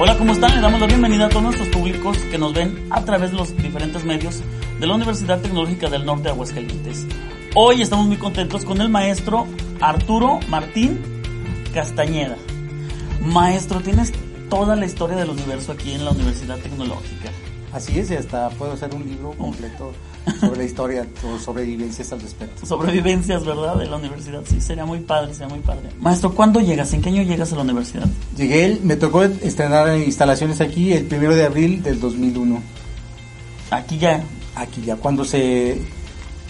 Hola, ¿cómo están? Le damos la bienvenida a todos nuestros públicos que nos ven a través de los diferentes medios de la Universidad Tecnológica del Norte de Aguascalientes. Hoy estamos muy contentos con el maestro Arturo Martín Castañeda. Maestro, tienes toda la historia del universo aquí en la Universidad Tecnológica. Así es, y hasta puedo hacer un libro completo sobre la historia o sobre vivencias al respecto. Sobrevivencias, ¿verdad? De la universidad. Sí, sería muy padre, sería muy padre. Maestro, ¿cuándo llegas? ¿En qué año llegas a la universidad? Llegué, me tocó estrenar instalaciones aquí el primero de abril del 2001. Aquí ya. Aquí ya, cuando se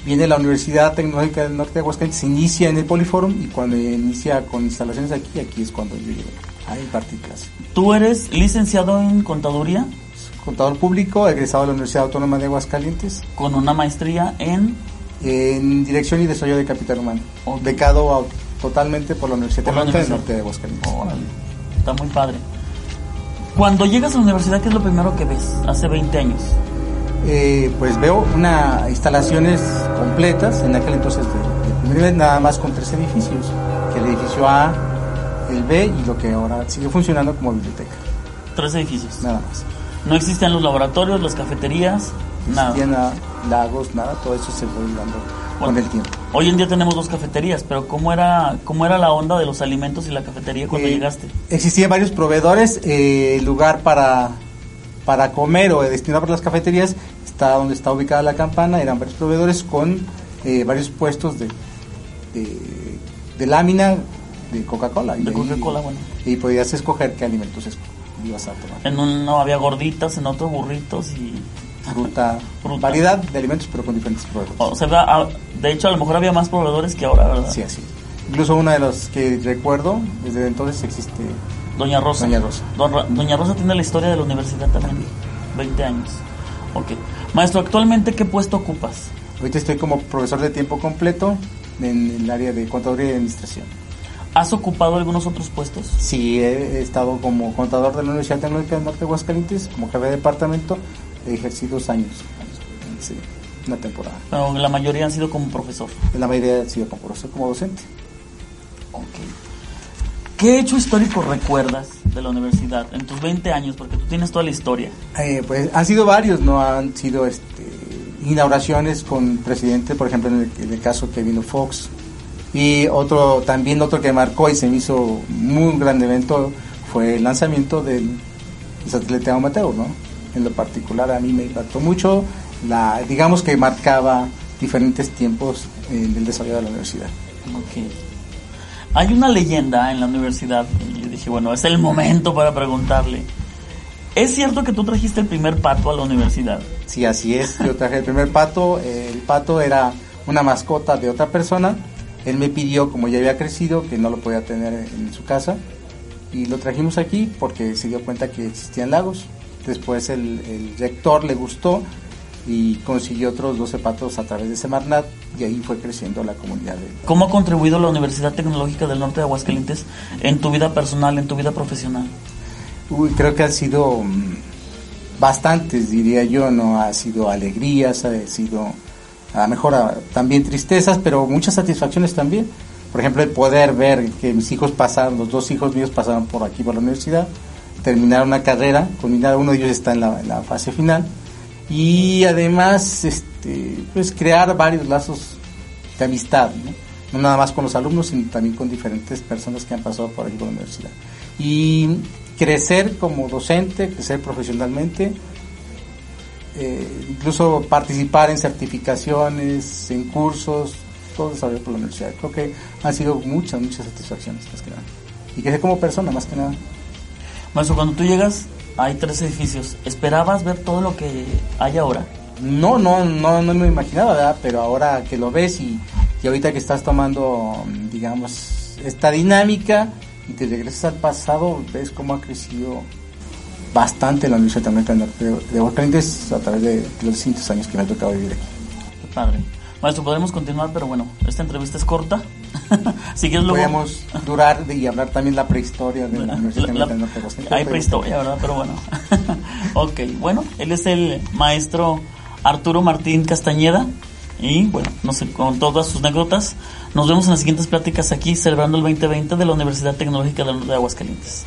viene la Universidad Tecnológica del Norte de Aguascalientes, se inicia en el Poliforum y cuando inicia con instalaciones aquí, aquí es cuando yo llego a impartir clase. ¿Tú eres licenciado en contaduría? Contador público, egresado de la Universidad Autónoma de Aguascalientes. Con una maestría en... En Dirección y Desarrollo de Capital Humano. Okay. Becado a, totalmente por la Universidad Por la del. Norte de Aguascalientes. Está muy padre. Cuando llegas a la universidad, ¿qué es lo primero que ves? Hace 20 años. Eh, pues veo una instalaciones completas, en aquel entonces de, de nada más con tres edificios, que el edificio A, el B y lo que ahora sigue funcionando como biblioteca, Tres edificios. nada más. No existían los laboratorios, las cafeterías, nada. Existían nada, lagos, nada, todo eso se fue dando con el tiempo. Hoy en día tenemos dos cafeterías, pero ¿cómo era, cómo era la onda de los alimentos y la cafetería cuando Eh, llegaste? Existían varios proveedores, eh, el lugar para, para comer o destinado para las cafeterías está donde está ubicada la campana, eran varios proveedores con eh, varios puestos de, de, de lámina de Coca-Cola. De Coca-Cola, bueno. Y podías escoger qué alimentos es- ibas a tomar. En uno había gorditas, en otro burritos y... Fruta, Fruta. variedad de alimentos, pero con diferentes proveedores. O sea, ah, de hecho, a lo mejor había más proveedores que ahora, ¿verdad? Sí, así. Incluso uno de los que recuerdo, desde entonces existe Doña Rosa. Doña Rosa. Doña Rosa tiene la historia de la universidad también. 20 años. Ok. Maestro, ¿actualmente qué puesto ocupas? Ahorita estoy como profesor de tiempo completo en el área de contaduría y administración. ¿Has ocupado algunos otros puestos? Sí, he, estado como contador de la Universidad Tecnológica del Norte de Aguascalientes, como jefe de departamento, he ejercido dos años, sí, una temporada. Pero la mayoría han sido como profesor. La mayoría ha sido como profesor, como docente. Ok. ¿Qué hecho histórico recuerdas de la universidad en tus 20 años? Porque tú tienes toda la historia. Eh, pues han sido varios, no han sido este, inauguraciones con presidente, por ejemplo en el, en el caso que vino Fox. Y otro, también otro que marcó y se me hizo muy gran evento fue el lanzamiento del satélite amateur, ¿no? En lo particular a mí me impactó mucho, la, digamos que marcaba diferentes tiempos eh, del desarrollo de la universidad. Ok. Hay una leyenda en la universidad y yo dije, bueno, es el momento para preguntarle. ¿Es cierto que tú trajiste el primer pato a la universidad? Sí, así es. Yo traje el primer pato. El pato era una mascota de otra persona. Él me pidió, como ya había crecido, que no lo podía tener en su casa. Y lo trajimos aquí porque se dio cuenta que existían lagos. Después el, el rector le gustó y consiguió otros 12 patos a través de Semarnat y ahí fue creciendo la comunidad. de- ¿Cómo ha contribuido la Universidad Tecnológica del Norte de Aguascalientes en tu vida personal, en tu vida profesional? Uy, creo que han sido mm, bastantes, diría yo, no ha sido alegrías, ha sido a lo mejor ah, también tristezas, pero muchas satisfacciones también. Por ejemplo, el poder ver que mis hijos pasaron, los dos hijos míos pasaron por aquí, por la universidad, terminaron una carrera, culminaron, uno de ellos está en la, en la fase final, y además, este, pues crear varios lazos de amistad, ¿no? No nada más con los alumnos, sino también con diferentes personas que han pasado por aquí por la universidad. Y crecer como docente, crecer profesionalmente, eh, incluso participar en certificaciones, en cursos, todo desarrollo por la universidad. Creo que han sido muchas, muchas satisfacciones, más que nada. Y crecer como persona, más que nada. Maestro, cuando tú llegas, hay tres edificios. ¿Esperabas ver todo lo que hay ahora? No, no, no, no me imaginaba, ¿verdad? Pero ahora que lo ves y Y ahorita que estás tomando, digamos, esta dinámica y te regresas al pasado, ves cómo ha crecido bastante la Universidad Tecnológica de Aguascalientes a través de los distintos años que me ha tocado vivir aquí. Qué padre. Maestro, podemos continuar, pero bueno, esta entrevista es corta. si quieres luego... Podemos durar y hablar también la prehistoria de la, Universidad la, de Hay prehistoria, ¿verdad? Pero bueno. ok, bueno, él es el maestro Arturo Martín Castañeda. Y bueno, no sé, con todas sus anécdotas, nos vemos en las siguientes pláticas aquí celebrando el 2020 de la Universidad Tecnológica de Aguascalientes.